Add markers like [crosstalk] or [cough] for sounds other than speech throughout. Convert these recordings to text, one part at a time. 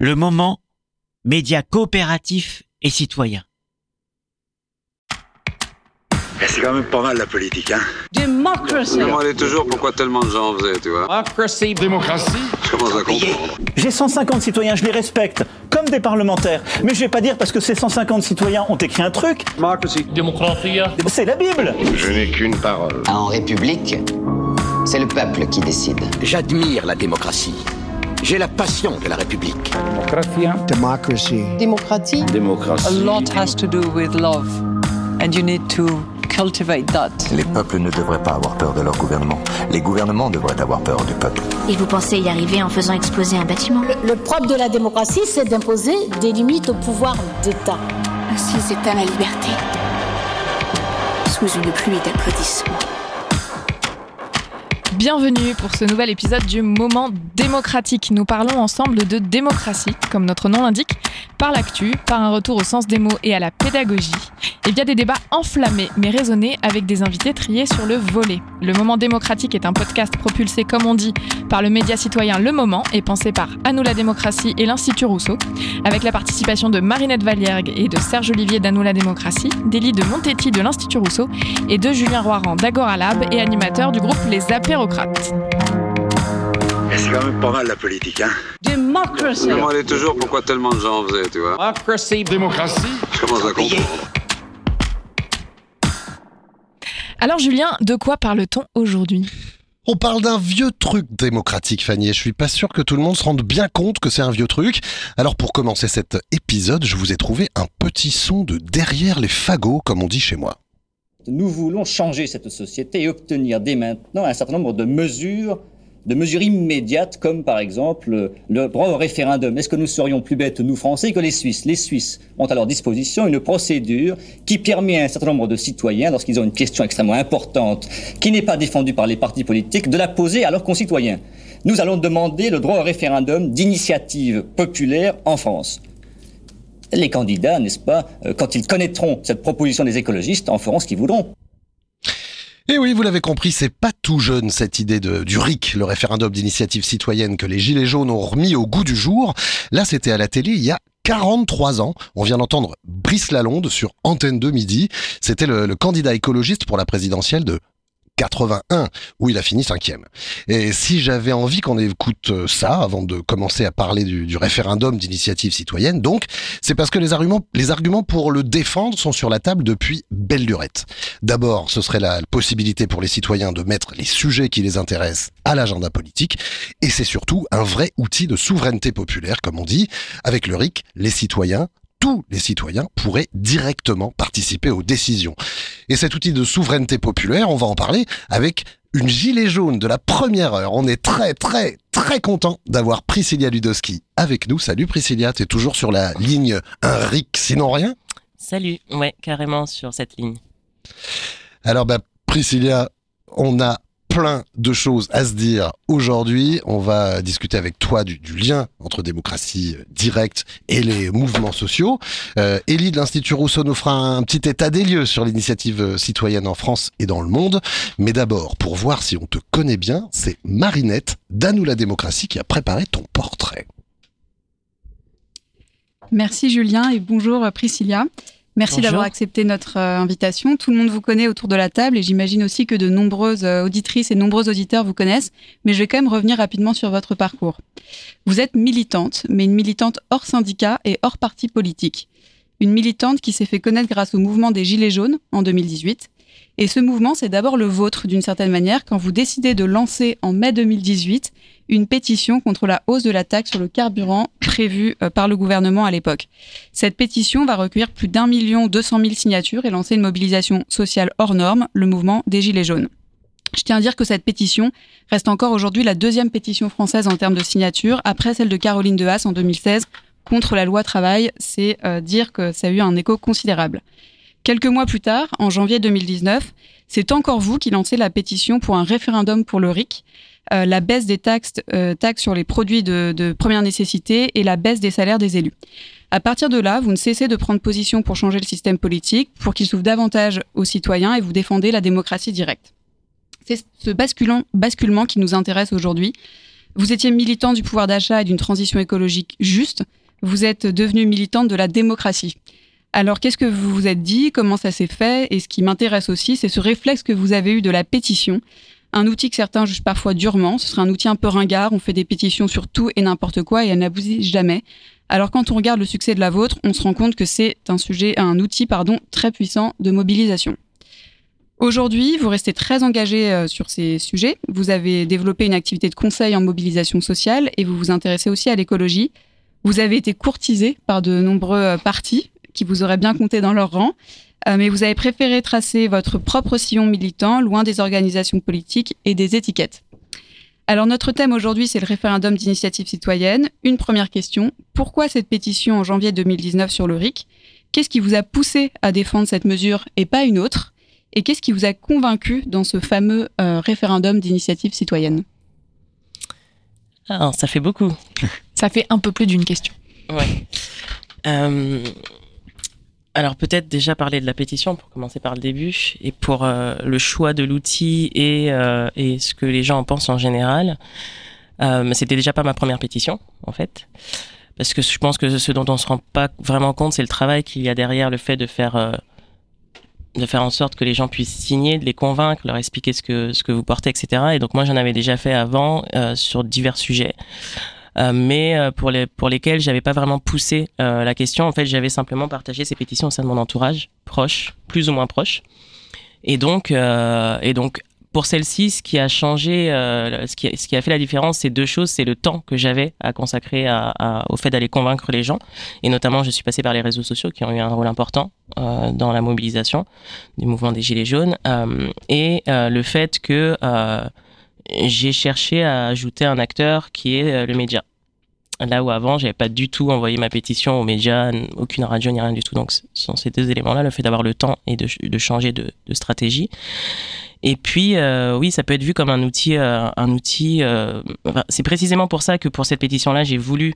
le moment média coopératif et citoyen. C'est quand même pas mal la politique, hein Democracy. Je me demandais toujours pourquoi tellement de gens en faisaient, tu vois? Democracy. Démocratie Je commence à comprendre. J'ai 150 citoyens, je les respecte, comme des parlementaires. Mais je vais pas dire parce que ces 150 citoyens ont écrit un truc, c'est la Bible. Je n'ai qu'une parole. En République, c'est le peuple qui décide. J'admire la démocratie. J'ai la passion de la République. Democracy. Démocratie. A lot has to do with love. And you need to cultivate that. Les peuples ne devraient pas avoir peur de leur gouvernement. Les gouvernements devraient avoir peur du peuple. Et vous pensez y arriver en faisant exploser un bâtiment? Le propre de la démocratie, c'est d'imposer des limites au pouvoir d'État. Ainsi s'éteint la liberté. Sous une pluie d'applaudissements. Bienvenue pour ce nouvel épisode du Moment démocratique. Nous parlons ensemble de démocratie, comme notre nom l'indique, par l'actu, par un retour au sens des mots et à la pédagogie, et via des débats enflammés mais raisonnés avec des invités triés sur le volet. Le Moment démocratique est un podcast propulsé, comme on dit, par le média citoyen Le Moment et pensé par À nous la démocratie et l'Institut Rousseau, avec la participation de Marinette Valiergue et de Serge Olivier d'À nous la démocratie, d'Élie de Montetti de l'Institut Rousseau et de Julien Roiran d'Agora Lab et animateur du groupe Les Apérocrates. C'est quand même pas mal la politique, hein Democracy. Je me demandais toujours pourquoi tellement de gens en faisaient, tu vois? Democracy. Démocratie Je commence à comprendre. Alors Julien, de quoi parle-t-on aujourd'hui? On parle d'un vieux truc démocratique, Fanny, et je suis pas sûr que tout le monde se rende bien compte que c'est un vieux truc. Alors pour commencer cet épisode, je vous ai trouvé un petit son de derrière les fagots, comme on dit chez moi. Nous voulons changer cette société et obtenir dès maintenant un certain nombre de mesures, de mesures immédiates, comme par exemple le droit au référendum. Est-ce que nous serions plus bêtes, nous Français, que les Suisses? Les Suisses ont à leur disposition une procédure qui permet à un certain nombre de citoyens, lorsqu'ils ont une question extrêmement importante, qui n'est pas défendue par les partis politiques, de la poser à leurs concitoyens. Nous allons demander le droit au référendum d'initiative populaire en France. Les candidats, n'est-ce pas, euh, quand ils connaîtront cette proposition des écologistes, en feront ce qu'ils voudront. Et oui, vous l'avez compris, c'est pas tout jeune cette idée de, du RIC, le référendum d'initiative citoyenne que les Gilets jaunes ont remis au goût du jour. Là, c'était à la télé il y a 43 ans. On vient d'entendre Brice Lalonde sur Antenne 2 midi. C'était le candidat écologiste pour la présidentielle de 81, où il a fini cinquième. Et si j'avais envie qu'on écoute euh, ça avant de commencer à parler du, du référendum d'initiative citoyenne, donc, c'est parce que les arguments, les arguments pour le défendre sont sur la table depuis belle lurette. D'abord, ce serait la possibilité pour les citoyens de mettre les sujets qui les intéressent à l'agenda politique, et c'est surtout un vrai outil de souveraineté populaire, comme on dit. Avec le RIC, les citoyens tous les citoyens pourraient directement participer aux décisions. Et cet outil de souveraineté populaire, on va en parler avec une gilet jaune de la première heure. On est très très très content d'avoir Priscilla Ludowski avec nous. Salut Priscilla, t'es toujours sur la ligne un RIC sinon rien? Salut, ouais, carrément sur cette ligne. Alors bah Priscilla, on a plein de choses à se dire aujourd'hui. On va discuter avec toi du, lien entre démocratie euh, directe et les mouvements sociaux. Euh, Élie de l'Institut Rousseau nous fera un petit état des lieux sur l'initiative euh, citoyenne en France et dans le monde. Mais d'abord, pour voir si on te connaît bien, c'est Marinette d'Anou la démocratie qui a préparé ton portrait. Merci Julien et bonjour Priscilla. Merci d'avoir accepté notre euh, invitation. Tout le monde vous connaît autour de la table et j'imagine aussi que de nombreuses euh, auditrices et nombreux auditeurs vous connaissent, mais je vais quand même revenir rapidement sur votre parcours. Vous êtes militante, mais une militante hors syndicat et hors parti politique. Une militante qui s'est fait connaître grâce au mouvement des Gilets jaunes en 2018. Et ce mouvement, c'est d'abord le vôtre d'une certaine manière quand vous décidez de lancer en mai 2018 une pétition contre la hausse de la taxe sur le carburant prévue euh, par le gouvernement à l'époque. Cette pétition va recueillir plus d'un million deux cent mille signatures et lancer une mobilisation sociale hors norme, le mouvement des Gilets jaunes. Je tiens à dire que cette pétition reste encore aujourd'hui la deuxième pétition française en termes de signatures, après celle de Caroline de Haas en 2016 contre la loi travail. C'est euh, dire que ça a eu un écho considérable. Quelques mois plus tard, en janvier 2019, c'est encore vous qui lancez la pétition pour un référendum pour le RIC, euh, la baisse des taxes, euh, sur les produits de, première nécessité et la baisse des salaires des élus. À partir de là, vous ne cessez de prendre position pour changer le système politique, pour qu'il s'ouvre davantage aux citoyens et vous défendez la démocratie directe. C'est ce basculement, basculement qui nous intéresse aujourd'hui. Vous étiez militant du pouvoir d'achat et d'une transition écologique juste. Vous êtes devenu militante de la démocratie. Alors, qu'est-ce que vous vous êtes dit? Comment ça s'est fait? Et ce qui m'intéresse aussi, c'est ce réflexe que vous avez eu de la pétition. Un outil que certains jugent parfois durement. Ce serait un outil un peu ringard. On fait des pétitions sur tout et n'importe quoi et elles n'aboutissent jamais. Alors, quand on regarde le succès de la vôtre, on se rend compte que c'est un sujet, un outil, pardon, très puissant de mobilisation. Aujourd'hui, vous restez très engagé euh, sur ces sujets. Vous avez développé une activité de conseil en mobilisation sociale et vous vous intéressez aussi à l'écologie. Vous avez été courtisé par de nombreux euh, partis qui vous auraient bien compté dans leur rang, euh, mais vous avez préféré tracer votre propre sillon militant, loin des organisations politiques et des étiquettes. Alors notre thème aujourd'hui, c'est le référendum d'initiative citoyenne. Une première question, pourquoi cette pétition en janvier 2019 sur le RIC Qu'est-ce qui vous a poussé à défendre cette mesure et pas une autre? Et qu'est-ce qui vous a convaincu dans ce fameux euh, référendum d'initiative citoyenne? Ah, ça fait beaucoup. ça fait un peu plus d'une question. Ouais. Euh, alors peut-être déjà parler de la pétition pour commencer par le début et pour euh, le choix de l'outil et, euh, et ce que les gens en pensent en général. Euh, C'était déjà pas ma première pétition en fait, parce que je pense que ce dont on se rend pas vraiment compte, c'est le travail qu'il y a derrière le fait de faire euh, de faire en sorte que les gens puissent signer, de les convaincre, leur expliquer ce que ce que vous portez, etc. Et donc moi j'en avais déjà fait avant sur divers sujets. Euh, mais euh, pour, les, pour lesquels j'avais pas vraiment poussé euh, la question. En fait, j'avais simplement partagé ces pétitions au sein de mon entourage, proche, plus ou moins proche. Et donc, et donc pour celle-ci, ce qui a changé, ce, qui, ce qui a fait la différence, c'est deux choses. C'est le temps que j'avais à consacrer au fait d'aller convaincre les gens. Et notamment, je suis passé par les réseaux sociaux qui ont eu un rôle important dans la mobilisation du mouvement des Gilets jaunes. Et le fait que j'ai cherché à ajouter un acteur qui est euh, le média. Là où avant, j'avais pas du tout envoyé ma pétition aux médias, aucune radio ni rien du tout. Donc, ce sont ces deux éléments-là, le fait d'avoir le temps et de, changer de, stratégie. Et puis, euh, oui, ça peut être vu comme un outil. Euh. Euh, c'est précisément pour ça que pour cette pétition-là, j'ai voulu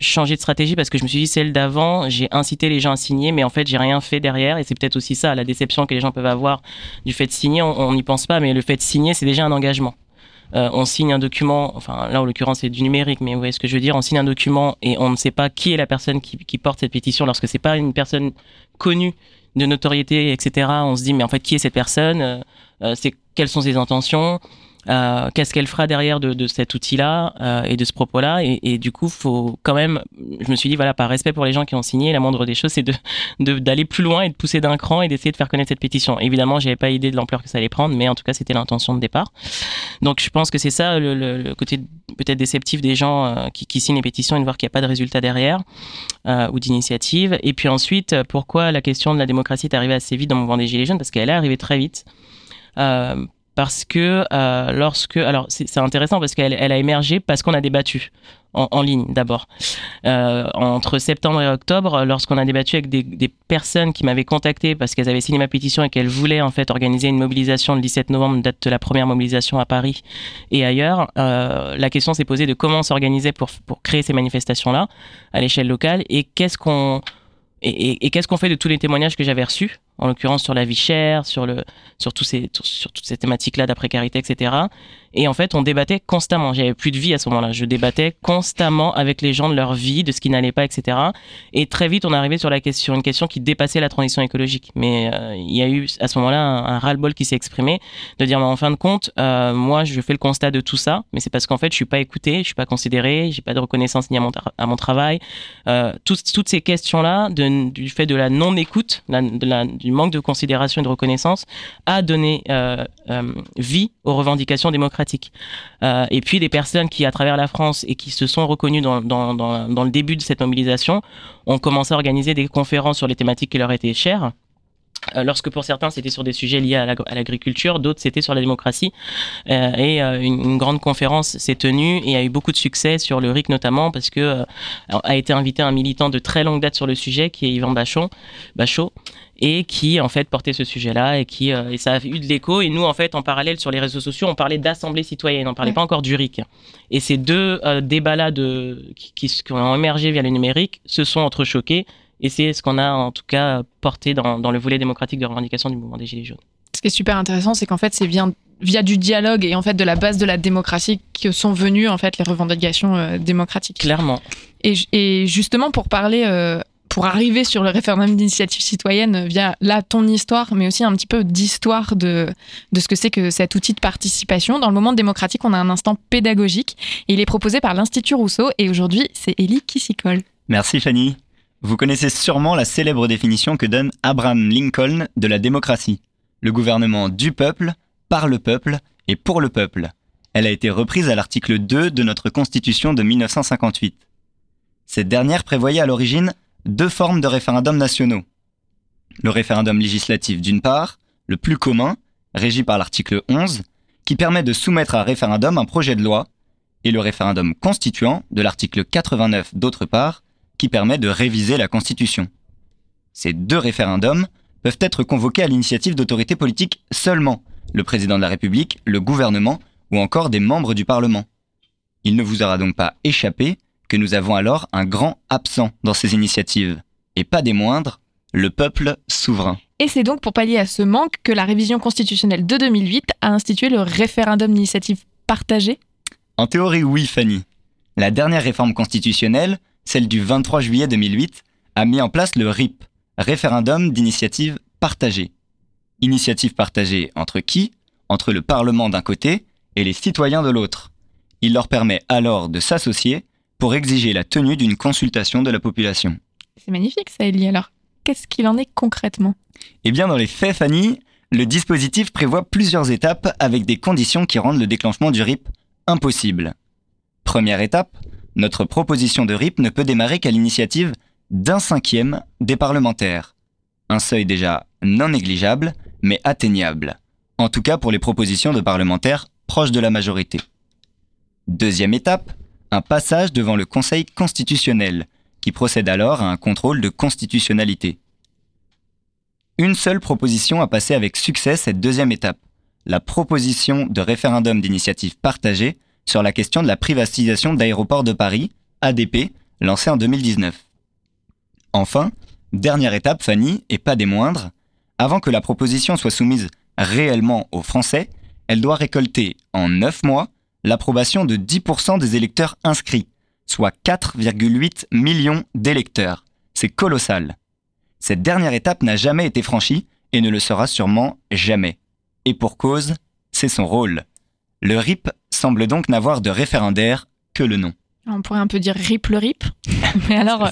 changer de stratégie parce que je me suis dit celle d'avant, j'ai incité les gens à signer, mais en fait, j'ai rien fait derrière. Et c'est peut-être aussi ça, la déception que les gens peuvent avoir du fait de signer. On n'y pense pas, mais le fait de signer, c'est déjà un engagement. Euh, on signe un document, enfin là en l'occurrence c'est du numérique, mais vous voyez ce que je veux dire, on signe un document et on ne sait pas qui est la personne qui, porte cette pétition. Lorsque c'est pas une personne connue de notoriété, etc. On se dit mais en fait qui est cette personne? Euh, C'est quelles sont ses intentions? Euh, qu'est-ce qu'elle fera derrière de, cet outil-là euh, et de ce propos-là et, du coup faut quand même je me suis dit voilà par respect pour les gens qui ont signé la moindre des choses c'est de d'aller plus loin et de pousser d'un cran et d'essayer de faire connaître cette pétition. Évidemment j'avais pas idée de l'ampleur que ça allait prendre mais en tout cas c'était l'intention de départ. Donc je pense que c'est ça le, côté peut-être déceptif des gens euh, qui, signent les pétitions et de voir qu'il n'y a pas de résultat derrière ou d'initiative. Et puis ensuite pourquoi la question de la démocratie est arrivée assez vite dans le mouvement des gilets jaunes? Parce qu'elle est arrivée très vite parce que euh, lorsque alors c'est intéressant parce qu'elle elle a émergé parce qu'on a débattu en, ligne d'abord. Euh, entre septembre et octobre lorsqu'on a débattu avec des, personnes qui m'avaient contacté parce qu'elles avaient signé ma pétition et qu'elles voulaient en fait organiser une mobilisation le 17 novembre date de la première mobilisation à Paris et ailleurs euh, la question s'est posée de comment s'organiser pour pour créer ces manifestations là à l'échelle locale et qu'est-ce qu'on et qu'est-ce qu'on fait de tous les témoignages que j'avais reçus en l'occurrence sur la vie chère, sur le, sur ces, sur toutes ces thématiques-là de précarité, etc. Et en fait, on débattait constamment. J'avais plus de vie à ce moment-là. Je débattais constamment avec les gens de leur vie, de ce qui n'allait pas, etc. Et très vite, on arrivé sur la question, une question qui dépassait la transition écologique. Mais euh, il y a eu à ce moment-là un, un ras-le-bol qui s'est exprimé de dire, mais en fin de compte, euh, moi, je fais le constat de tout ça, mais c'est parce qu'en fait, je suis pas écouté, je suis pas considéré, j'ai pas de reconnaissance ni à mon, à mon travail. Euh, toutes, ces questions-là, du fait de la non-écoute, la, du manque de considération et de reconnaissance, a donné euh, euh, vie aux revendications démocratiques. Euh, et puis des personnes qui, à travers la France et qui se sont reconnues dans, dans, dans, le début de cette mobilisation, ont commencé à organiser des conférences sur les thématiques qui leur étaient chères. Lorsque pour certains c'était sur des sujets liés à l'agriculture, d'autres c'était sur la démocratie. Et une, grande conférence s'est tenue et a eu beaucoup de succès sur le RIC notamment parce que a été invité un militant de très longue date sur le sujet qui est Yvan Bachon, Bachot et qui en fait portait ce sujet-là et qui euh, et ça a eu de l'écho et nous en fait en parallèle sur les réseaux sociaux on parlait d'assemblée citoyenne on parlait ouais. pas encore du RIC et ces deux euh, débats là de qui, qui, qui ont émergé via le numérique se sont entrechoqués et c'est ce qu'on a en tout cas porté dans, dans le volet démocratique de revendication du mouvement des Gilets jaunes. Ce qui est super intéressant, c'est qu'en fait, c'est bien via du dialogue et en fait de la base de la démocratie que sont venues en fait les revendications euh, démocratiques. Clairement. Et, et, justement pour parler, euh, pour arriver sur le référendum d'initiative citoyenne via là ton histoire, mais aussi un petit peu d'histoire de, de ce que c'est que cet outil de participation. Dans le moment démocratique, on a un instant pédagogique. Il est proposé par l'Institut Rousseau et aujourd'hui c'est Élie qui s'y colle. Merci Fanny. Vous connaissez sûrement la célèbre définition que donne Abraham Lincoln de la démocratie. Le gouvernement du peuple, par le peuple et pour le peuple. Elle a été reprise à l'article 2 de notre Constitution de 1958. Cette dernière prévoyait à l'origine deux formes de référendums nationaux. Le référendum législatif d'une part, le plus commun, régi par l'article 11, qui permet de soumettre à référendum un projet de loi, et le référendum constituant de l'article 89 d'autre part, qui permet de réviser la Constitution. Ces deux référendums peuvent être convoqués à l'initiative d'autorités politiques seulement, le président de la République, le gouvernement ou encore des membres du Parlement. Il ne vous aura donc pas échappé que nous avons alors un grand absent dans ces initiatives, et pas des moindres, le peuple souverain. Et c'est donc pour pallier à ce manque que la révision constitutionnelle de 2008 a institué le référendum d'initiative partagée En théorie, oui, Fanny. La dernière réforme constitutionnelle, celle du 23 juillet 2008, a mis en place le RIP, référendum d'initiative partagée. Initiative partagée entre qui? Entre le Parlement d'un côté et les citoyens de l'autre. Il leur permet alors de s'associer pour exiger la tenue d'une consultation de la population. C'est magnifique ça, Elie. Alors, qu'est-ce qu'il en est concrètement? Eh bien, dans les faits, Fanny, le dispositif prévoit plusieurs étapes avec des conditions qui rendent le déclenchement du RIP impossible. Première étape, notre proposition de RIP ne peut démarrer qu'à l'initiative d'un cinquième des parlementaires. Un seuil déjà non négligeable, mais atteignable. En tout cas pour les propositions de parlementaires proches de la majorité. Deuxième étape, un passage devant le Conseil constitutionnel, qui procède alors à un contrôle de constitutionnalité. Une seule proposition a passé avec succès cette deuxième étape, la proposition de référendum d'initiative partagée sur la question de la privatisation d'Aéroports de Paris, ADP, lancée en 2019. Enfin, dernière étape, Fanny, et pas des moindres, avant que la proposition soit soumise réellement aux Français, elle doit récolter en 9 mois l'approbation de 10% des électeurs inscrits, soit 4,8 millions d'électeurs. C'est colossal. Cette dernière étape n'a jamais été franchie et ne le sera sûrement jamais. Et pour cause, c'est son rôle. Le RIP semble donc n'avoir de référendaire que le nom. On pourrait un peu dire RIP le RIP. [laughs] Mais alors,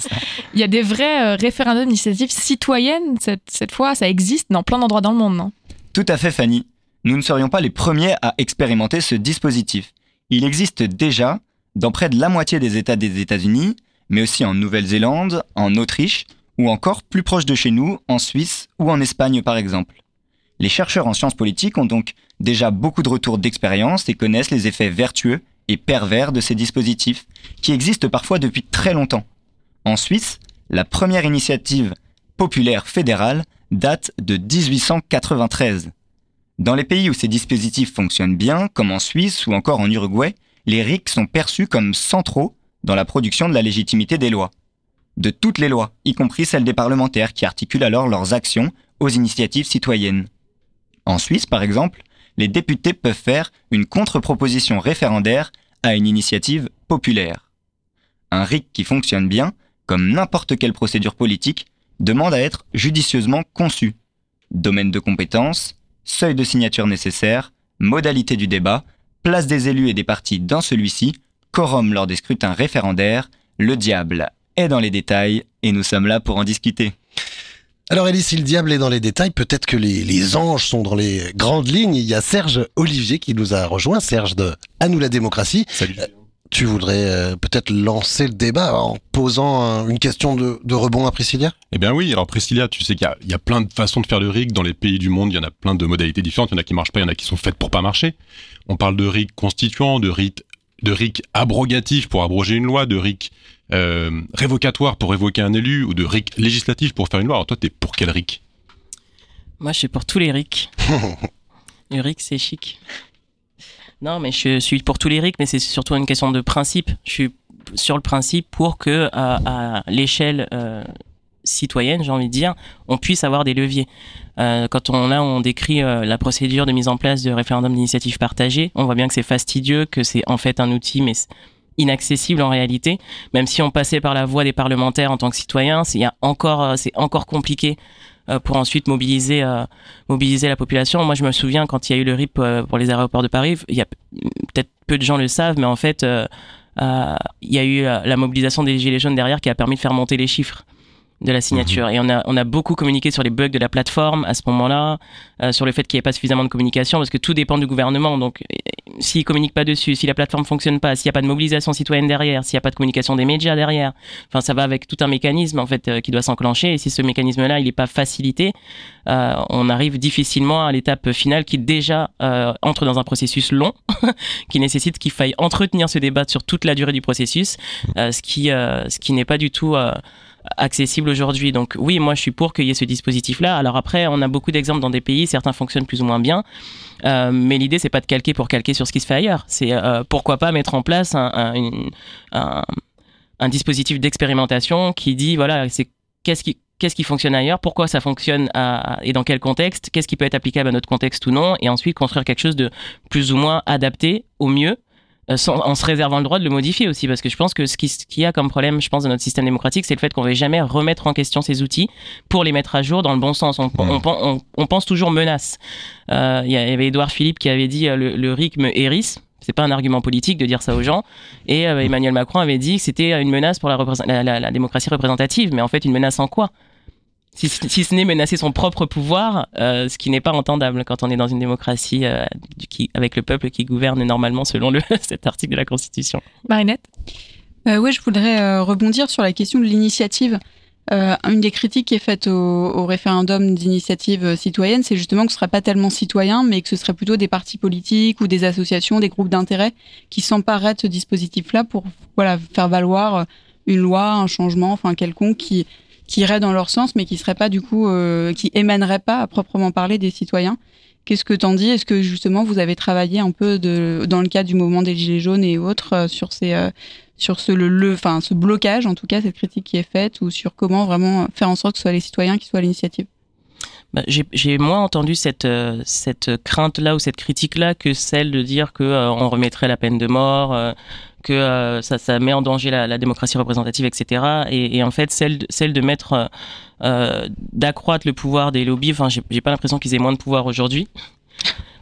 il y a des vrais euh, référendums d'initiative citoyenne, cette, cette fois, ça existe dans plein d'endroits dans le monde, non? Tout à fait, Fanny. Nous ne serions pas les premiers à expérimenter ce dispositif. Il existe déjà dans près de la moitié des États des États-Unis, mais aussi en Nouvelle-Zélande, en Autriche, ou encore plus proche de chez nous, en Suisse ou en Espagne par exemple. Les chercheurs en sciences politiques ont donc déjà beaucoup de retours d'expérience et connaissent les effets vertueux et pervers de ces dispositifs, qui existent parfois depuis très longtemps. En Suisse, la première initiative populaire fédérale date de 1893. Dans les pays où ces dispositifs fonctionnent bien, comme en Suisse ou encore en Uruguay, les RIC sont perçus comme centraux dans la production de la légitimité des lois. De toutes les lois, y compris celles des parlementaires qui articulent alors leurs actions aux initiatives citoyennes. En Suisse, par exemple, les députés peuvent faire une contre-proposition référendaire à une initiative populaire. Un RIC qui fonctionne bien, comme n'importe quelle procédure politique, demande à être judicieusement conçu. Domaine de compétence, seuil de signature nécessaire, modalité du débat, place des élus et des partis dans celui-ci, quorum lors des scrutins référendaires, le diable est dans les détails et nous sommes là pour en discuter. Alors Elie, si le diable est dans les détails, peut-être que les, anges sont dans les grandes lignes. Il y a Serge Olivier qui nous a rejoint, Serge de À nous la démocratie. Salut. Tu voudrais euh, peut-être lancer le débat en posant une question de, rebond à Priscilla? Eh bien oui, alors Priscilla, tu sais qu'il y, a plein de façons de faire le RIC dans les pays du monde, il y en a plein de modalités différentes, il y en a qui marchent pas, il y en a qui sont faites pour pas marcher. On parle de RIC constituant, de RIC, de RIC abrogatif pour abroger une loi, de RIC euh, révocatoire pour révoquer un élu ou de RIC législatif pour faire une loi. Alors toi, t'es pour quel RIC? Moi, je suis pour tous les RIC. [laughs] le RIC, c'est chic. Non, mais je suis pour tous les RIC, mais c'est surtout une question de principe. Je suis sur le principe pour que, à, l'échelle euh, citoyenne, j'ai envie de dire, on puisse avoir des leviers. Euh, quand on on décrit euh, la procédure de mise en place de référendum d'initiative partagée, on voit bien que c'est fastidieux, que c'est en fait un outil mais inaccessible en réalité. Même si on passait par la voie des parlementaires en tant que citoyen, c'est encore c'est encore compliqué pour ensuite mobiliser mobiliser la population. Moi, je me souviens quand il y a eu le RIP pour les aéroports de Paris, il y a peut-être peu de gens le savent, mais en fait, il y a eu la mobilisation des gilets jaunes derrière qui a permis de faire monter les chiffres de la signature. Mhm. Et on a, on a beaucoup communiqué sur les bugs de la plateforme à ce moment-là, euh, sur le fait qu'il n'y ait pas suffisamment de communication, parce que tout dépend du gouvernement. Donc, euh, s'il communique pas dessus, si la plateforme fonctionne pas, s'il n'y a pas de mobilisation citoyenne derrière, s'il n'y a pas de communication des médias derrière, enfin, ça va avec tout un mécanisme en fait euh, qui doit s'enclencher. Et si ce mécanisme-là, il n'est pas facilité, on arrive difficilement à l'étape finale qui déjà entre dans un processus long, [laughs] qui nécessite qu'il faille entretenir ce débat sur toute la durée du processus, ce qui, ce qui n'est pas du tout accessible aujourd'hui. Donc oui, moi je suis pour qu'il y ait ce dispositif-là. Alors après, on a beaucoup d'exemples dans des pays, certains fonctionnent plus ou moins bien, euh, mais l'idée c'est pas de calquer pour calquer sur ce qui se fait ailleurs. C'est euh, pourquoi pas mettre en place un, dispositif d'expérimentation qui dit voilà, c'est qu'est-ce qui qu'est-ce qui fonctionne ailleurs, pourquoi ça fonctionne et dans quel contexte, qu'est-ce qui peut être applicable à notre contexte ou non, et ensuite construire quelque chose de plus ou moins adapté au mieux euh, en se réservant le droit de le modifier aussi, parce que je pense que ce qu'il qui y a comme problème, je pense, dans notre système démocratique, c'est le fait qu'on ne veut jamais remettre en question ces outils pour les mettre à jour dans le bon sens. On, on, pense toujours menace. Euh, il y avait Édouard Philippe qui avait dit euh, le, le RIC me hérisse c'est pas un argument politique de dire ça aux gens. Et Emmanuel Macron avait dit que c'était une menace pour la, la, la, démocratie représentative. Mais en fait, une menace en quoi? Si, ce n'est menacer son propre pouvoir, euh, ce qui n'est pas entendable quand on est dans une démocratie euh, qui, avec le peuple qui gouverne normalement selon le, [laughs] cet article de la Constitution. Marinette? Euh, Oui, je voudrais rebondir sur la question de l'initiative. une des critiques qui est faite au, référendum d'initiative citoyenne, c'est justement que ce ne serait pas tellement citoyen, mais que ce serait plutôt des partis politiques ou des associations, des groupes d'intérêt qui s'empareraient de ce dispositif-là pour voilà, faire valoir une loi, un changement, enfin quelconque qui qui iraient dans leur sens, mais qui seraient pas du coup, euh, qui émaneraient pas à proprement parler des citoyens. Qu'est-ce que t'en dis? Est-ce que justement vous avez travaillé un peu dans le cadre du mouvement des Gilets jaunes et autres euh, sur ces, euh, sur ce le, enfin ce blocage en tout cas, cette critique qui est faite, ou sur comment vraiment faire en sorte que ce soit les citoyens qui soient à l'initiative? Bah, j'ai moins entendu cette, cette crainte-là ou cette critique-là que celle de dire que on remettrait la peine de mort, que euh, ça, ça, met en danger la, démocratie représentative, etc. Et, en fait, celle, celle de mettre, euh d'accroître le pouvoir des lobbies, enfin, j'ai pas l'impression qu'ils aient moins de pouvoir aujourd'hui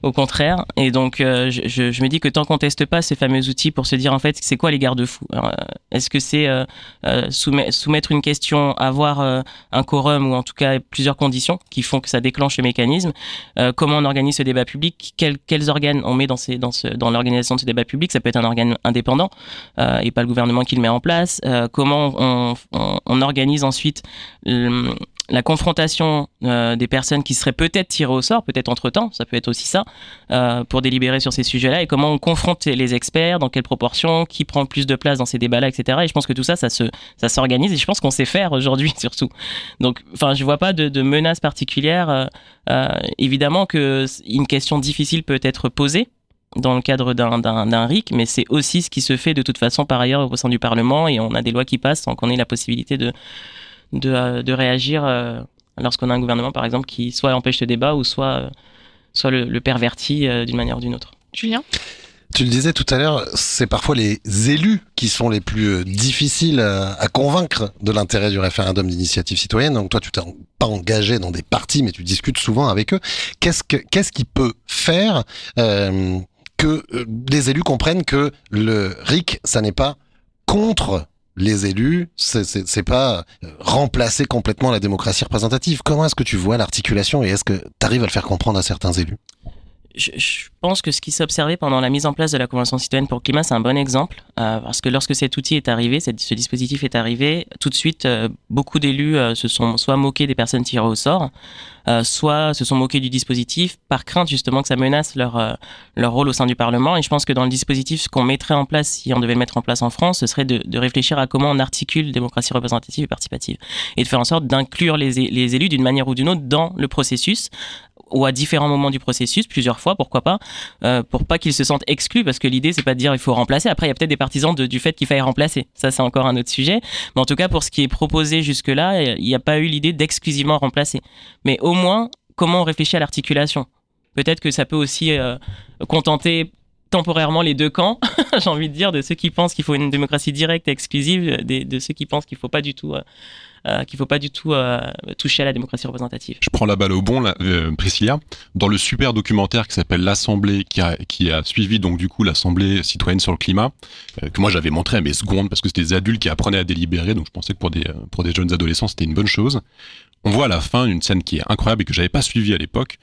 au contraire. Et donc, euh, je, me dis que tant qu'on teste pas ces fameux outils pour se dire en fait, c'est quoi les garde-fous? Euh, Est-ce que c'est euh, soumettre une question, avoir un quorum ou en tout cas plusieurs conditions qui font que ça déclenche le mécanisme Comment on organise ce débat public? Quels, organes on met dans, l'organisation de ce débat public? Ça peut être un organe indépendant et pas le gouvernement qui le met en place. comment on, organise ensuite la confrontation euh, des personnes qui seraient peut-être tirées au sort, peut-être entre-temps, ça peut être aussi ça, euh, pour délibérer sur ces sujets-là, et comment on confronte les experts, dans quelle proportion, qui prend plus de place dans ces débats-là, etc. Et je pense que tout ça, ça se, ça s'organise, et je pense qu'on sait faire aujourd'hui [laughs] surtout. Donc, enfin, je vois pas de, menace particulière. Euh, évidemment que une question difficile peut être posée, dans le cadre d'un RIC, mais c'est aussi ce qui se fait de toute façon par ailleurs au sein du Parlement et on a des lois qui passent sans qu'on ait la possibilité de, de, de réagir euh, lorsqu'on a un gouvernement, par exemple, qui soit empêche le débat ou soit, euh, soit le, le pervertit euh, d'une manière ou d'une autre. Julien? Tu le disais tout à l'heure, c'est parfois les élus qui sont les plus difficiles à, convaincre de l'intérêt du référendum d'initiative citoyenne. Donc toi, tu t'es pas engagé dans des partis, mais tu discutes souvent avec eux. Qu'est-ce que qu'est-ce qui peut faire euh, que les élus comprennent que le RIC, ça n'est pas contre les élus, c'est pas euh, remplacer complètement la démocratie représentative. Comment est-ce que tu vois l'articulation et est-ce que tu arrives à le faire comprendre à certains élus? Je, pense que ce qui s'est observé pendant la mise en place de la Convention citoyenne pour le climat, c'est un bon exemple, euh, parce que lorsque cet outil est arrivé, ce dispositif est arrivé, tout de suite, euh, beaucoup d'élus euh, se sont soit moqués des personnes tirées au sort, soit se sont moqués du dispositif par crainte justement que ça menace leur leur rôle au sein du Parlement. Et je pense que dans le dispositif, ce qu'on mettrait en place, si on devait le mettre en place en France, ce serait de, de réfléchir à comment on articule démocratie représentative et participative, et de faire en sorte d'inclure les, les élus d'une manière ou d'une autre dans le processus ou à différents moments du processus, plusieurs fois, pourquoi pas, euh, pour pas qu'ils se sentent exclus, parce que l'idée c'est pas de dire il faut remplacer. Après, il y a peut-être des partisans du fait qu'il faille remplacer. Ça, c'est encore un autre sujet. Mais en tout cas, pour ce qui est proposé jusque-là, il n'y a pas eu l'idée d'exclusivement remplacer. Mais au moins, comment on réfléchit à l'articulation? Peut-être que ça peut aussi euh, contenter temporairement les deux camps, [laughs] j'ai envie de dire, de ceux qui pensent qu'il faut une démocratie directe et exclusive, de, de ceux qui pensent qu'il faut pas du tout. Euh, euh, qu'il faut pas du tout euh, toucher à la démocratie représentative. Je prends la balle au bon, là, euh, Priscilla. Dans le super documentaire qui s'appelle L'Assemblée, qui a, qui a suivi donc du coup l'Assemblée citoyenne sur le climat, que moi j'avais montré à mes secondes parce que c'était des adultes qui apprenaient à délibérer, donc je pensais que pour des, pour des jeunes adolescents c'était une bonne chose. On voit à la fin une scène qui est incroyable et que j'avais pas suivie à l'époque,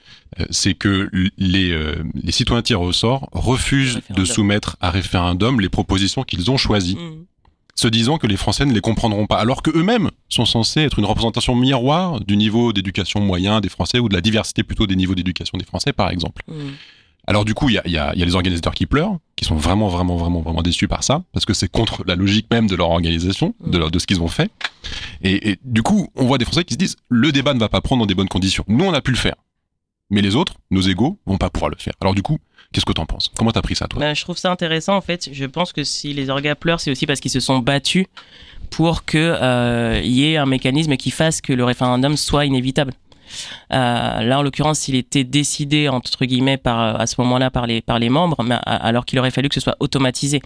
c'est que les, les citoyens tirés au sort refusent de soumettre à référendum les propositions qu'ils ont choisies. Mmh se disant que les Français ne les comprendront pas, alors que eux-mêmes sont censés être une représentation miroir du niveau d'éducation moyen des Français ou de la diversité plutôt des niveaux d'éducation des Français, par exemple. Mm. Alors du coup, il y a, y a, les organisateurs qui pleurent, qui sont vraiment, vraiment, vraiment, vraiment déçus par ça, parce que c'est contre la logique même de leur organisation, de, leur, de ce qu'ils ont fait. Et, et, du coup, on voit des Français qui se disent, le débat ne va pas prendre dans des bonnes conditions. Nous, on a pu le faire. Mais les autres, nos égaux, vont pas pouvoir le faire. Alors du coup, Qu'est-ce que tu en penses? Comment t'as pris ça, toi? Ben, Je trouve ça intéressant, en fait. Je pense que si les orgas pleurent, c'est aussi parce qu'ils se sont battus pour qu'il euh, y ait un mécanisme qui fasse que le référendum soit inévitable. Euh, là, en l'occurrence, s'il était décidé entre guillemets par à ce moment-là par les par les membres, alors qu'il aurait fallu que ce soit automatisé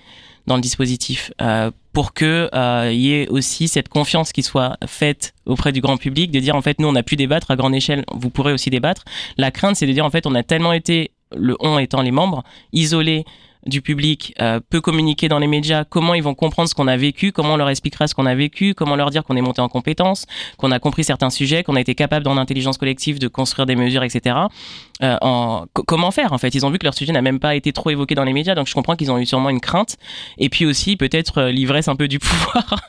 dans le dispositif euh, pour euh, y ait aussi cette confiance qui soit faite auprès du grand public de dire en fait nous on a pu débattre à grande échelle, vous pourrez aussi débattre. La crainte c'est de dire en fait on a tellement été le on étant les membres, isolés du public euh, peut communiquer dans les médias, comment ils vont comprendre ce qu'on a vécu, comment on leur expliquera ce qu'on a vécu, comment leur dire qu'on est monté en compétence, qu'on a compris certains sujets, qu'on a été capable dans l'intelligence collective de construire des mesures, etc. Euh, en, comment faire en fait? Ils ont vu que leur sujet n'a même pas été trop évoqué dans les médias, donc je comprends qu'ils ont eu sûrement une crainte. Et puis aussi peut-être euh, l'ivresse un peu du [laughs] pouvoir.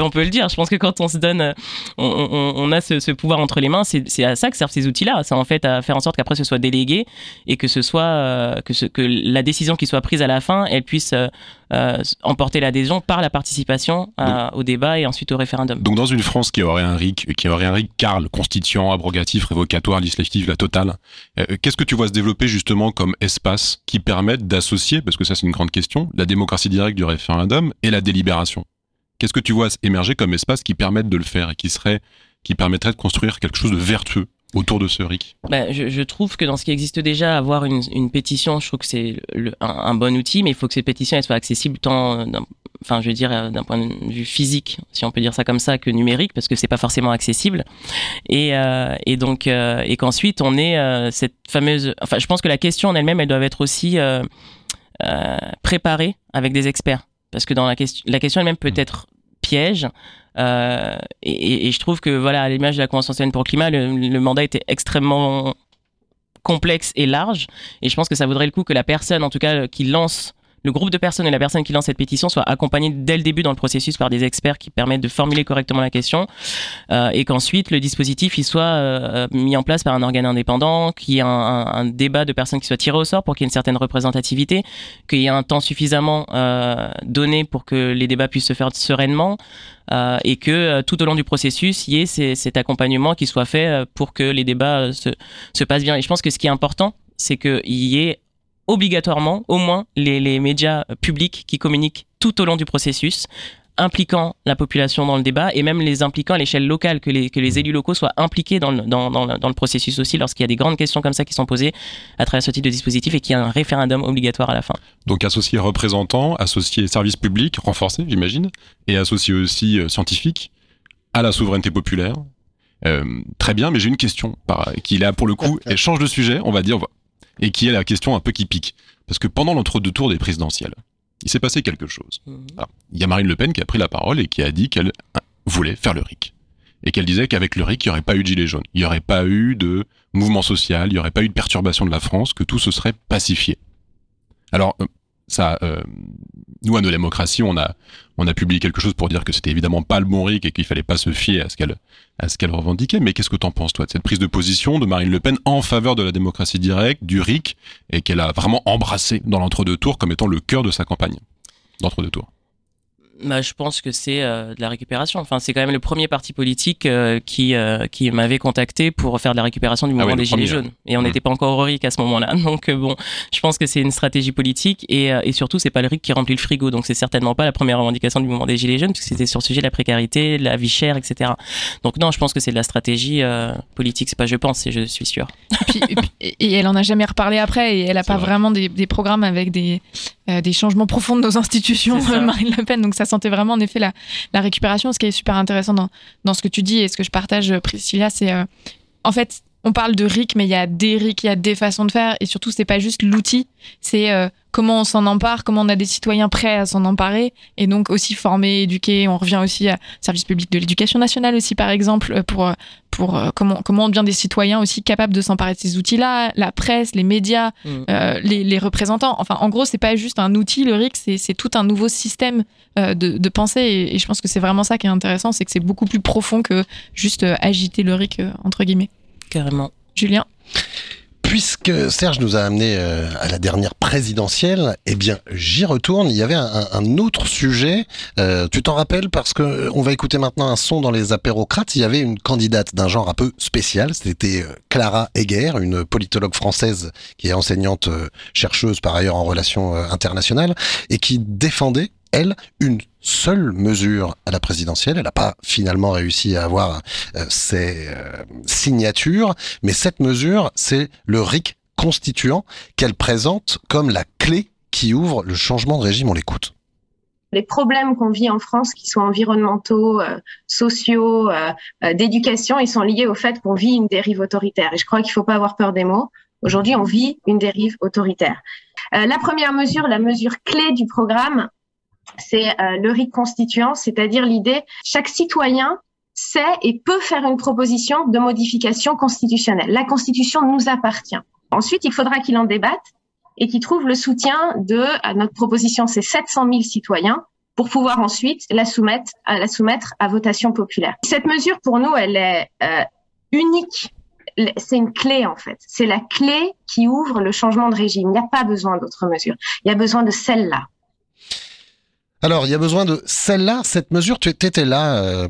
on, peut, le dire. Je pense que quand on se donne, euh, on, a ce, pouvoir entre les mains, c'est à ça que servent ces outils-là. C'est en fait à faire en sorte qu'après ce soit délégué et que ce soit ce, que la décision qui soit prise à la fin, elle puisse euh, euh, emporter l'adhésion par la participation euh, au débat et ensuite au référendum. Donc dans une France qui aurait un RIC, qui aurait un RIC Carl, constituant, abrogatif, révocatoire, législatif, la totale, qu'est-ce que tu vois se développer justement comme espace qui permette d'associer, parce que ça c'est une grande question, la démocratie directe du référendum et la délibération? Qu'est-ce que tu vois émerger comme espace qui permette de le faire et qui serait qui permettrait de construire quelque chose de vertueux? Autour de ce RIC ben, je, je, trouve que dans ce qui existe déjà, avoir une, une pétition, je trouve que c'est un, un, bon outil, mais il faut que ces pétitions elles soient accessibles tant, enfin, je veux dire, euh, d'un point de vue physique, si on peut dire ça comme ça, que numérique, parce que c'est pas forcément accessible. Et, euh, et donc, euh, et qu'ensuite on ait euh, cette fameuse, enfin, je pense que la question en elle-même, elle doit être aussi euh, préparée avec des experts, parce que dans la question, la question elle-même peut mmh. être piège. Euh, et, je trouve que voilà, à l'image de la Convention citoyenne pour le climat, le, le, mandat était extrêmement complexe et large. Et je pense que ça vaudrait le coup que la personne, en tout cas, qui lance le groupe de personnes et la personne qui lance cette pétition soit accompagnés dès le début dans le processus par des experts qui permettent de formuler correctement la question euh, et qu'ensuite le dispositif il soit euh, mis en place par un organe indépendant, qu'il y ait un, un, un, débat de personnes qui soient tirées au sort pour qu'il y ait une certaine représentativité, qu'il y ait un temps suffisamment euh, donné pour que les débats puissent se faire sereinement. Euh, et que euh, tout au long du processus, il y ait cet accompagnement qui soit fait euh, pour que les débats se, se passent bien. Et je pense que ce qui est important, c'est qu'il y ait obligatoirement au moins les, les médias publics qui communiquent tout au long du processus impliquant la population dans le débat et même les impliquant à l'échelle locale, que les, que les élus locaux soient impliqués dans le, dans, dans, dans le processus aussi lorsqu'il y a des grandes questions comme ça qui sont posées à travers ce type de dispositif et qu'il y a un référendum obligatoire à la fin. Donc associer représentants, associer services publics renforcés, j'imagine, et associer aussi euh, scientifiques à la souveraineté populaire. Euh, très bien, mais j'ai une question qui là pour le coup et change de sujet, on va dire, et qui est la question un peu qui pique. Parce que pendant l'entre-deux tours des présidentielles, il s'est passé quelque chose. Mmh. Alors, il y a Marine Le Pen qui a pris la parole et qui a dit qu'elle voulait faire le RIC. Et qu'elle disait qu'avec le RIC, il n'y aurait pas eu de gilets jaunes, il n'y aurait pas eu de mouvement social, il n'y aurait pas eu de perturbation de la France, que tout se serait pacifié. Alors, euh, nous à nos démocraties, on a, on a publié quelque chose pour dire que c'était évidemment pas le bon RIC et qu'il fallait pas se fier à ce qu'elle, à ce qu'elle revendiquait. Mais qu'est-ce que t'en penses toi de cette prise de position de Marine Le Pen en faveur de la démocratie directe, du RIC, et qu'elle a vraiment embrassé dans l'entre-deux tours comme étant le cœur de sa campagne? D'entre-deux tours bah, je pense que c'est euh, de la récupération. Enfin, c'est quand même le premier parti politique euh, qui euh, qui m'avait contacté pour faire de la récupération du Ah mouvement ouais, des Gilets jaunes. Et on Mhm. n'était pas encore au RIC à ce moment-là. [laughs] Donc euh, bon, je pense que c'est une stratégie politique et, euh, et surtout c'est pas le RIC qui remplit le frigo. Donc c'est certainement pas la première revendication du mouvement des Gilets jaunes puisque c'était sur le sujet de la précarité, de la vie chère, etc. Donc non, je pense que c'est de la stratégie euh, politique. C'est pas je pense, c'est je suis sûr. Et, puis- et elle en a jamais reparlé après et elle a pas vraiment des, des programmes avec des, euh, des changements profonds de nos institutions. [laughs] Marine Le Pen. Donc ça sentait vraiment en effet la, la récupération. Ce qui est super intéressant dans, dans ce que tu dis et ce que je partage, Priscilla, c'est euh, en fait, on parle de RIC, mais il y a des RIC, il y a des façons de faire et surtout, c'est pas juste l'outil, c'est euh, comment on s'en empare, comment on a des citoyens prêts à s'en emparer et donc aussi former, éduquer. On revient aussi à service public de l'éducation nationale aussi, par exemple, euh, pour, euh, pour euh, comment, comment on devient des citoyens aussi capables de s'emparer de ces outils-là, la presse, les médias, Mm. euh, les, les représentants. Enfin, en gros, c'est pas juste un outil, le RIC, c'est c'est tout un nouveau système euh, de, de pensée. Et, et je pense que c'est vraiment ça qui est intéressant, c'est que c'est beaucoup plus profond que juste agiter le RIC, entre guillemets. Carrément. Julien Puisque Serge nous a amené euh, à la dernière présidentielle, eh bien, j'y retourne. Il y avait un, autre sujet. Euh, tu t'en rappelles parce que euh, on va écouter maintenant un son dans les apérocrates. Il y avait une candidate d'un genre un peu spécial. C'était Clara Heger, une politologue française qui est enseignante chercheuse par ailleurs en relations internationales et qui défendait elle une seule mesure à la présidentielle. Elle n'a pas finalement réussi à avoir euh, ses euh, signatures, mais cette mesure, c'est le RIC constituant qu'elle présente comme la clé qui ouvre le changement de régime. On l'écoute. les problèmes qu'on vit en France, qui soient environnementaux, euh, sociaux, d'éducation, ils sont liés au fait qu'on vit une dérive autoritaire. Et je crois qu'il ne faut pas avoir peur des mots. Aujourd'hui, on vit une dérive autoritaire. La première mesure, la mesure clé du programme, c'est euh, le RIC constituant, c'est-à-dire l'idée chaque citoyen sait et peut faire une proposition de modification constitutionnelle. La Constitution nous appartient. Ensuite, il faudra qu'il en débatte et qu'il trouve le soutien de à notre proposition, c'est 700 000 citoyens pour pouvoir ensuite la soumettre à la soumettre à votation populaire. Cette mesure pour nous, elle est euh, unique. C'est une clé en fait. C'est la clé qui ouvre le changement de régime. Il n'y a pas besoin d'autres mesures. Il y a besoin de celle-là. Alors, il y a besoin de celle-là, cette mesure. Tu étais là, euh,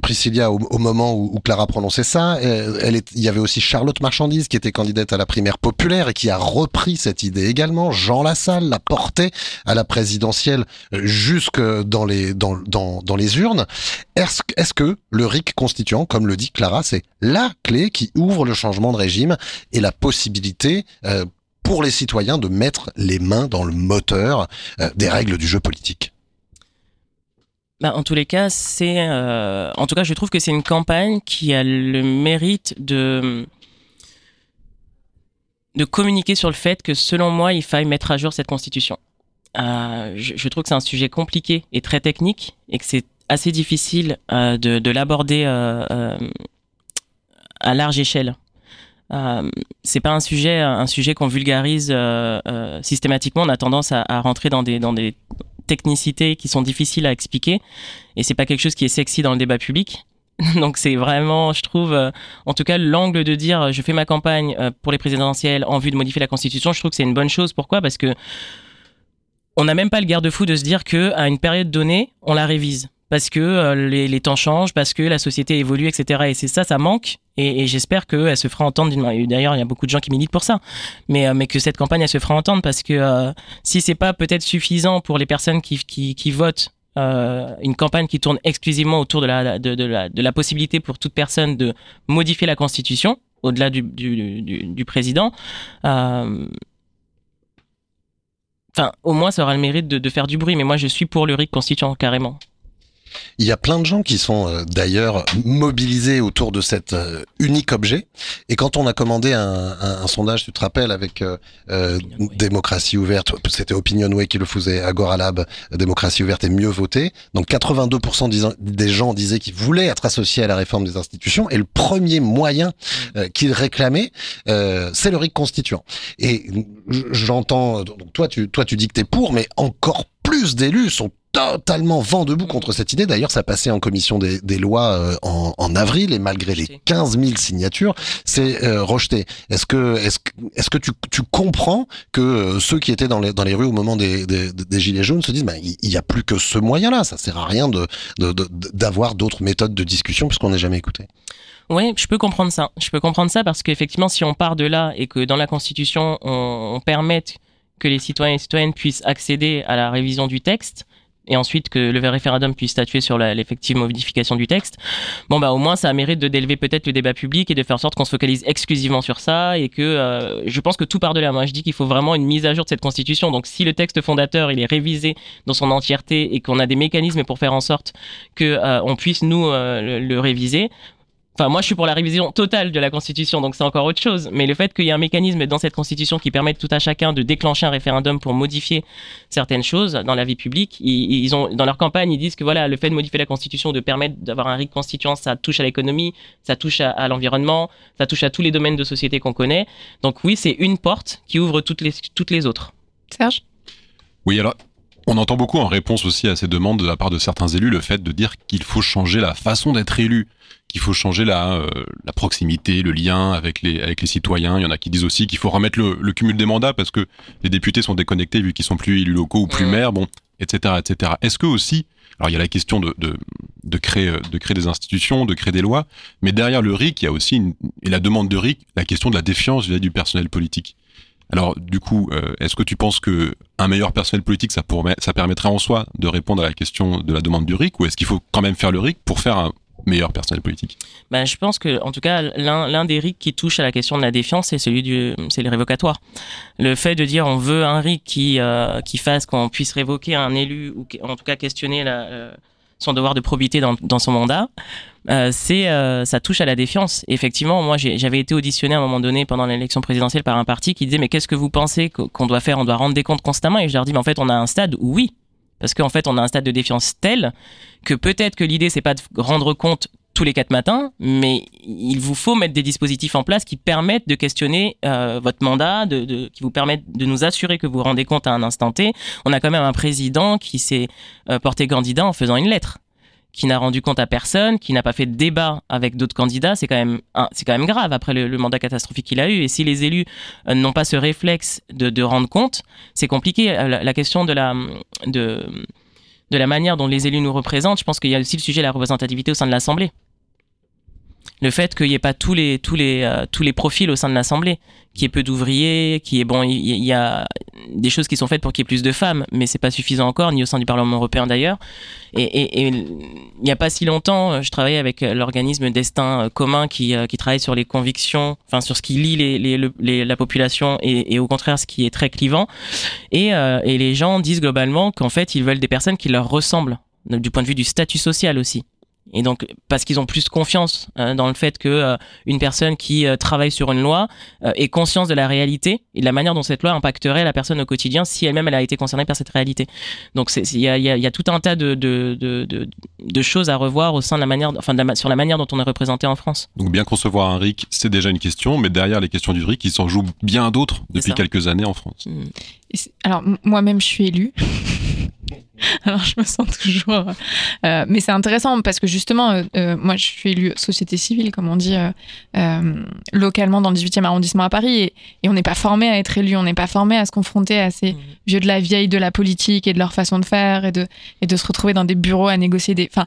Priscilla, au, moment où, Clara prononçait ça. Elle il y avait aussi Charlotte Marchandise qui était candidate à la primaire populaire et qui a repris cette idée également. Jean Lassalle l'a portée à la présidentielle euh, jusque dans les urnes. Est-ce est-ce que le RIC constituant, comme le dit Clara, c'est la clé qui ouvre le changement de régime et la possibilité euh, pour les citoyens de mettre les mains dans le moteur euh, des règles du jeu politique? Bah, en tous les cas, c'est, euh, en tout cas, je trouve que c'est une campagne qui a le mérite de de communiquer sur le fait que, selon moi, il faille mettre à jour cette constitution. Euh, je, trouve que c'est un sujet compliqué et très technique et que c'est assez difficile euh, de, de l'aborder à large échelle. Euh, c'est pas un sujet, un sujet qu'on vulgarise systématiquement. On a tendance à, à rentrer dans des, dans des technicités qui sont difficiles à expliquer et c'est pas quelque chose qui est sexy dans le débat public. [laughs] Donc c'est vraiment, je trouve, euh, en tout cas l'angle de dire je fais ma campagne euh, pour les présidentielles en vue de modifier la constitution, je trouve que c'est une bonne chose. Pourquoi? Parce que on n'a même pas le garde-fou de se dire que à une période donnée, on la révise parce que euh, les, temps changent, parce que la société évolue, etc. Et c'est ça, ça manque. Et, et j'espère qu'elle se fera entendre. D'ailleurs, il y a beaucoup de gens qui militent pour ça, mais euh, mais que cette campagne elle se fera entendre parce que euh, si c'est pas peut-être suffisant pour les personnes qui votent. euh, une campagne qui tourne exclusivement autour de la, possibilité pour toute personne de modifier la Constitution, au-delà du, président. Enfin, au moins, ça aura le mérite de, de faire du bruit. Mais moi, je suis pour le RIC constituant, carrément. Il y a plein de gens qui sont euh, d'ailleurs mobilisés autour de cet euh, unique objet. Et quand on a commandé un, un- un sondage, tu te rappelles, avec euh, euh, démocratie ouverte, c'était Opinionway qui le faisait, Agoralab, démocratie ouverte et mieux voter. Donc 82% disant- des gens disaient qu'ils voulaient être associés à la réforme des institutions. Et le premier moyen euh, qu'ils réclamaient, euh, c'est le RIC constituant. Et j'entends, donc toi tu, toi tu dis que t'es pour, mais encore plus d'élus sont totalement vent debout contre cette idée. D'ailleurs, ça passait en commission des, des lois euh, en, en, avril et malgré les 15 000 signatures, c'est euh, rejeté. Est-ce que, est-ce, est-ce que tu, tu comprends que euh, ceux qui étaient dans les, dans les rues au moment des, des, des gilets jaunes se disent, bah, il n'y a plus que ce moyen-là, ça sert à rien de, d'avoir d'autres méthodes de discussion puisqu'on n'est jamais écouté. Oui, je peux comprendre ça. Je peux comprendre ça parce qu'effectivement, si on part de là et que dans la Constitution, on, on permette que les citoyens et citoyennes puissent accéder à la révision du texte, et ensuite que le référendum puisse statuer sur l'effective modification du texte, bon bah au moins ça mérite de d'élever peut-être le débat public et de faire en sorte qu'on se focalise exclusivement sur ça et que euh, je pense que tout part de là. Moi je dis qu'il faut vraiment une mise à jour de cette constitution. Donc si le texte fondateur est révisé dans son entièreté et qu'on a des mécanismes pour faire en sorte que euh, on puisse nous euh, le réviser, Enfin, moi, je suis pour la révision totale de la Constitution, donc c'est encore autre chose. Mais le fait qu'il y ait un mécanisme dans cette Constitution qui permette tout à chacun de déclencher un référendum pour modifier certaines choses dans la vie publique, ils, ont dans leur campagne, ils disent que voilà, le fait de modifier la Constitution, de permettre d'avoir un RIC constituant, ça touche à l'économie, ça touche à, l'environnement, ça touche à tous les domaines de société qu'on connaît. Donc oui, c'est une porte qui ouvre toutes les toutes les autres. Serge? Oui, alors on entend beaucoup en réponse aussi à ces demandes de la part de certains élus le fait de dire qu'il faut changer la façon d'être élu, qu'il faut changer la, euh, la proximité, le lien avec les, avec les citoyens. Il y en a qui disent aussi qu'il faut remettre le, cumul des mandats parce que les députés sont déconnectés vu qu'ils sont plus élus locaux ou plus maires, bon, etc., etc. Est-ce que aussi, alors il y a la question de, de, de, créer, de créer des institutions, de créer des lois, mais derrière le RIC, il y a aussi, une, et la demande de RIC, la question de la défiance vis-à-vis du personnel politique. Alors, du coup, euh, est-ce que tu penses que un meilleur personnel politique, ça, pourrait, ça permettrait en soi de répondre à la question de la demande du RIC, ou est-ce qu'il faut quand même faire le RIC pour faire un meilleur personnel politique ben, Je pense que, en tout cas, l'un des RIC qui touche à la question de la défiance, c'est celui du, c'est les révocatoires. Le fait de dire on veut un RIC qui, euh, qui fasse qu'on puisse révoquer un élu, ou en tout cas questionner euh, son devoir de probité dans, son mandat, euh, c'est ça touche à la défiance. effectivement, moi j'avais été auditionné à un moment donné pendant l'élection présidentielle par un parti qui disait mais qu'est-ce que vous pensez qu'on doit faire? On doit rendre des comptes constamment et je leur dis mais en fait on a un stade où oui, parce qu'en fait on a un stade de défiance tel que peut-être que l'idée c'est pas de rendre compte tous les quatre matins, mais il vous faut mettre des dispositifs en place qui permettent de questionner euh, votre mandat, de, qui vous permettent de nous assurer que vous rendez compte à un instant T. On a quand même un président qui s'est euh, porté candidat en faisant une lettre qui n'a rendu compte à personne, qui n'a pas fait de débat avec d'autres candidats, c'est quand même c'est quand même grave après le, mandat catastrophique qu'il a eu. Et si les élus euh, n'ont pas ce réflexe de, rendre compte, c'est compliqué. La, la, question de la de de la manière dont les élus nous représentent, je pense qu'il y a aussi le sujet de la représentativité au sein de l'Assemblée le fait qu'il n'y ait pas tous les tous les euh, tous les profils au sein de l'Assemblée, qu'il y ait peu d'ouvriers, qu'il y ait bon, il y, a des choses qui sont faites pour qu'il y ait plus de femmes, mais c'est pas suffisant encore, ni au sein du Parlement européen d'ailleurs. Et, il n'y a pas si longtemps, euh, je travaillais avec euh, l'organisme Destin commun qui travaille sur les convictions, enfin sur ce qui lie la population et, au contraire ce qui est très clivant. Et les gens disent globalement qu'en fait ils veulent des personnes qui leur ressemblent du point de vue du statut social aussi. Et donc, parce qu'ils ont plus confiance euh, dans le fait que euh, une personne qui euh, travaille sur une loi ait conscience de la réalité et de la manière dont cette loi impacterait la personne au quotidien si elle-même elle a été concernée par cette réalité. Donc, il y a, y a, tout un tas de, de, de, de, choses à revoir au sein de la manière, enfin, sur la manière dont on est représenté en France. Donc, bien concevoir un RIC, c'est déjà une question, mais derrière les questions du RIC, il s'en joue bien d'autres depuis quelques années en France. Mmh. Alors, moi-même, je suis élue. [laughs] Alors je me sens toujours. Euh, mais c'est intéressant parce que justement, euh, euh, moi je suis élue société civile, comme on dit, localement dans le 18e arrondissement à Paris. Et, on n'est pas formé à être élu, on n'est pas formé à se confronter à ces mmh. vieux de la vieille de la politique et de leur façon de faire et de, et de se retrouver dans des bureaux à négocier des. Enfin,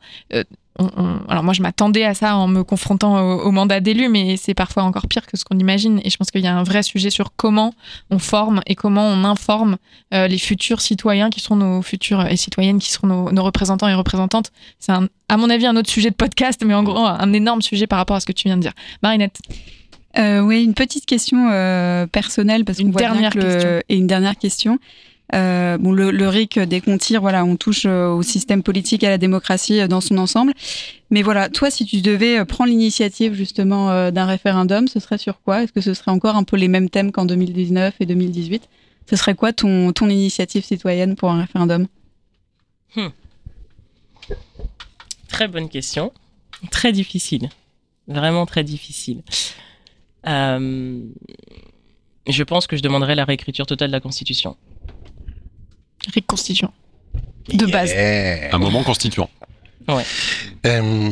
alors moi je m'attendais à ça en me confrontant au, mandat d'élu, mais c'est parfois encore pire que ce qu'on imagine. Et je pense qu'il y a un vrai sujet sur comment on forme et comment on informe euh, les futurs citoyens qui seront nos futurs et citoyennes qui seront nos, représentants et représentantes. C'est à mon avis un autre sujet de podcast, mais en gros un énorme sujet par rapport à ce que tu viens de dire. Marinette. Euh, oui, une petite question euh, personnelle parce une dernière question. et une dernière question. Euh, bon, le, RIC des comptes voilà, on touche euh, au système politique à la démocratie euh, dans son ensemble. Mais voilà, toi, si tu devais prendre l'initiative justement d'un référendum, ce serait sur quoi? Est-ce que ce serait encore un peu les mêmes thèmes qu'en 2019 et 2018 Ce serait quoi ton, ton initiative citoyenne pour un référendum? Hmm. Très bonne question. Très difficile. Vraiment très difficile. je pense que je demanderais la réécriture totale de la Constitution. Reconstitution. De base. Un moment constituant. Ouais. Euh,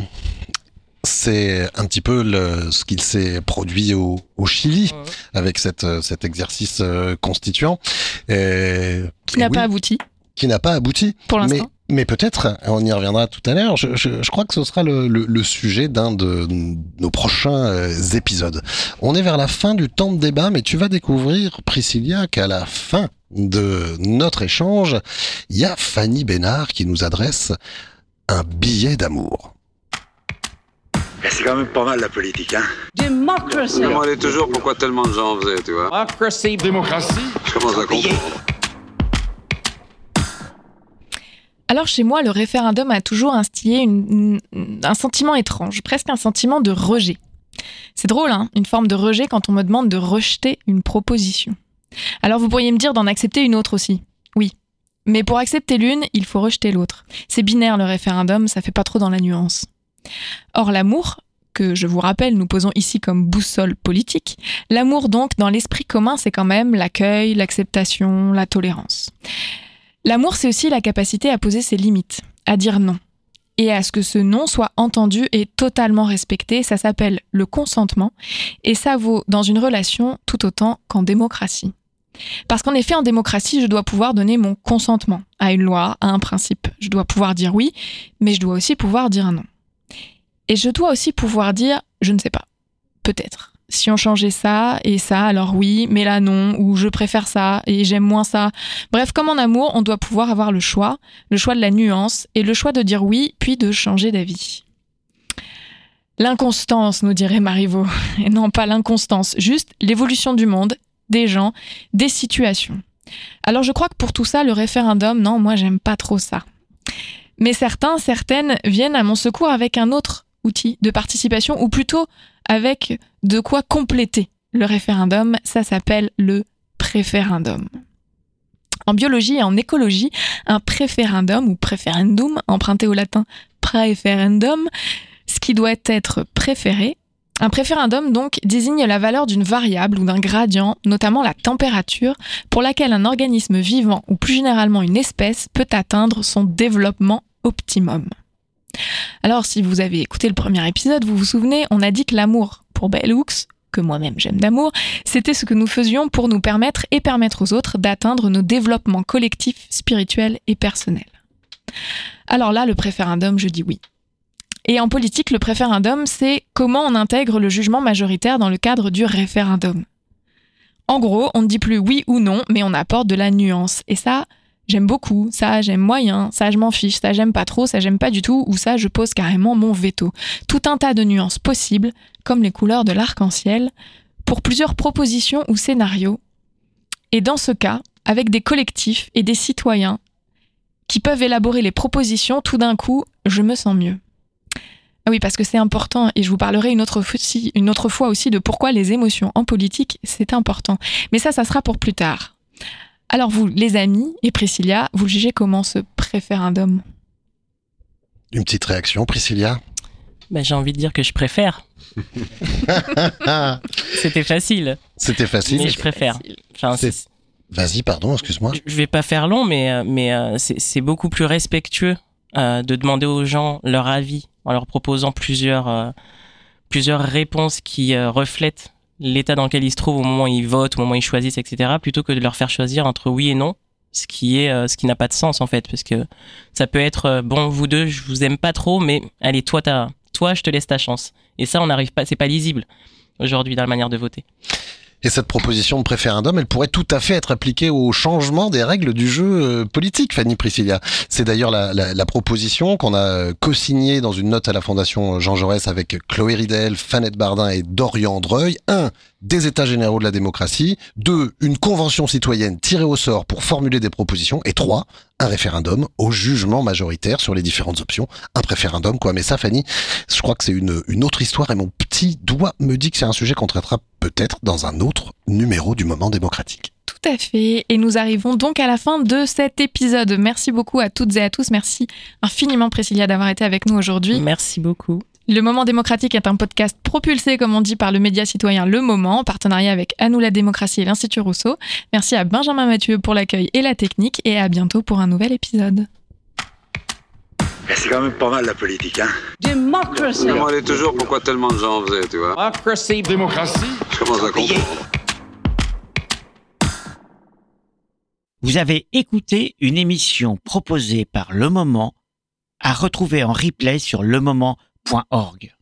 c'est un petit peu le, ce qu'il s'est produit au, au Chili avec cette, cet exercice euh, constituant. Et- Qui n'a oui, pas abouti. Qui n'a pas abouti. Pour Mais, l'instant. mais peut-être, on y reviendra tout à l'heure, je, je- je crois que ce sera le, le- le sujet d'un de nos prochains euh, épisodes. On est vers la fin du temps de débat, mais tu vas découvrir, Priscilla, qu'à la fin de notre échange, il y a Fanny Bénard qui nous adresse un billet d'amour. Et C'est quand même pas mal la politique, hein Democracy. Je me demandais toujours? Pourquoi tellement de gens en faisaient, tu vois? Democracy. Démocratie. Je commence à comprendre. Alors chez moi, le référendum a toujours instillé une- une- un sentiment étrange, presque un sentiment de rejet. C'est drôle, hein Une forme de rejet quand on me demande de rejeter une proposition. Alors vous pourriez me dire d'en accepter une autre aussi. Oui. Mais pour accepter l'une, il faut rejeter l'autre. C'est binaire le référendum, ça fait pas trop dans la nuance. Or l'amour, que je vous rappelle, nous posons ici comme boussole politique, l'amour donc dans l'esprit commun, c'est quand même l'accueil, l'acceptation, la tolérance. L'amour, c'est aussi la capacité à poser ses limites, à dire non. Et à ce que ce non soit entendu et totalement respecté, ça s'appelle le consentement, et ça vaut dans une relation tout autant qu'en démocratie. Parce qu'en effet, en démocratie, je dois pouvoir donner mon consentement à une loi, à un principe. Je dois pouvoir dire oui, mais je dois aussi pouvoir dire non. Et je dois aussi pouvoir dire je ne sais pas. Peut-être. Si on changeait ça et ça, alors oui, mais là non, ou je préfère ça et j'aime moins ça. Bref, comme en amour, on doit pouvoir avoir le choix, le choix de la nuance et le choix de dire oui, puis de changer d'avis. L'inconstance, nous dirait Marivaux. [laughs] Et non pas l'inconstance, juste l'évolution du monde, des gens, des situations. Alors je crois que pour tout ça, le référendum, non, moi j'aime pas trop ça. Mais certains, certaines viennent à mon secours avec un autre outil de participation, ou plutôt avec de quoi compléter le référendum. Ça s'appelle le préférendum. En biologie et en écologie, un préférendum ou préférendum, emprunté au latin préférendum, ce qui doit être préféré. Un préférendum, donc, désigne la valeur d'une variable ou d'un gradient, notamment la température, pour laquelle un organisme vivant ou plus généralement une espèce peut atteindre son développement optimum. Alors, si vous avez écouté le premier épisode, vous vous souvenez, on a dit que l'amour pour Bell Hooks, que moi-même j'aime d'amour, c'était ce que nous faisions pour nous permettre et permettre aux autres d'atteindre nos développements collectifs, spirituels et personnels. Alors là, le préférendum, je dis oui. Et en politique, le préférendum, c'est comment on intègre le jugement majoritaire dans le cadre du référendum. En gros, on ne dit plus oui ou non, mais on apporte de la nuance. Et ça, j'aime beaucoup, ça j'aime moyen, ça je m'en fiche, ça j'aime pas trop, ça j'aime pas du tout, ou ça je pose carrément mon veto. Tout un tas de nuances possibles, comme les couleurs de l'arc-en-ciel, pour plusieurs propositions ou scénarios. Et dans ce cas, avec des collectifs et des citoyens qui peuvent élaborer les propositions, tout d'un coup, je me sens mieux. Ah oui, parce que c'est important, et je vous parlerai une autre, fois aussi, une autre fois aussi de pourquoi les émotions en politique, c'est important. Mais ça, ça sera pour plus tard. Alors vous, les amis, et Priscilla, vous jugez comment ce préférendum? Une petite réaction, Priscilla? Ben, J'ai envie de dire que je préfère. [laughs] C'était facile. C'était facile. Mais je préfère. Enfin, Vas-y, pardon, excuse-moi. je vais pas faire long, mais, euh, mais euh, c'est beaucoup plus respectueux euh, de demander aux gens leur avis en leur proposant plusieurs, euh, plusieurs réponses qui euh, reflètent l'état dans lequel ils se trouvent au moment où ils votent, au moment où ils choisissent, etc., plutôt que de leur faire choisir entre oui et non, ce qui est ce qui n'a pas de sens en fait, parce que ça peut être bon, vous deux, je vous aime pas trop, mais allez, toi, toi, je te laisse ta chance. Et ça, on n'arrive pas, c'est pas lisible aujourd'hui dans la manière de voter. Et cette proposition de préférendum, elle pourrait tout à fait être appliquée au changement des règles du jeu euh, politique, Fanny Priscilla. C'est d'ailleurs la, la, la proposition qu'on a euh, co-signée dans une note à la Fondation Jean Jaurès avec Chloé Ridel, Fanette Bardin et Dorian Dreuil. Un, des États généraux de la démocratie. Deux, une convention citoyenne tirée au sort pour formuler des propositions. Et trois, un référendum au jugement majoritaire sur les différentes options. Un préférendum, quoi. Mais ça, Fanny, je crois que c'est une, une autre histoire et mon petit doigt me dit que c'est un sujet qu'on traitera peut-être dans un autre numéro du moment démocratique. Tout à fait. Et nous arrivons donc à la fin de cet épisode. Merci beaucoup à toutes et à tous. Merci infiniment, Priscilla, d'avoir été avec nous aujourd'hui. Merci beaucoup. Le Moment démocratique est un podcast propulsé, comme on dit, par le média citoyen Le Moment, en partenariat avec À nous la démocratie et l'Institut Rousseau. Merci à Benjamin Mathieu pour l'accueil et la technique, et à bientôt pour un nouvel épisode. C'est quand même pas mal la politique, hein Démocratie. Je me demandais toujours pourquoi tellement de gens en faisaient, tu vois. Démocratie. Démocratie. Je commence à comprendre. Vous avez écouté une émission proposée par Le Moment à retrouver en replay sur lemoment.org.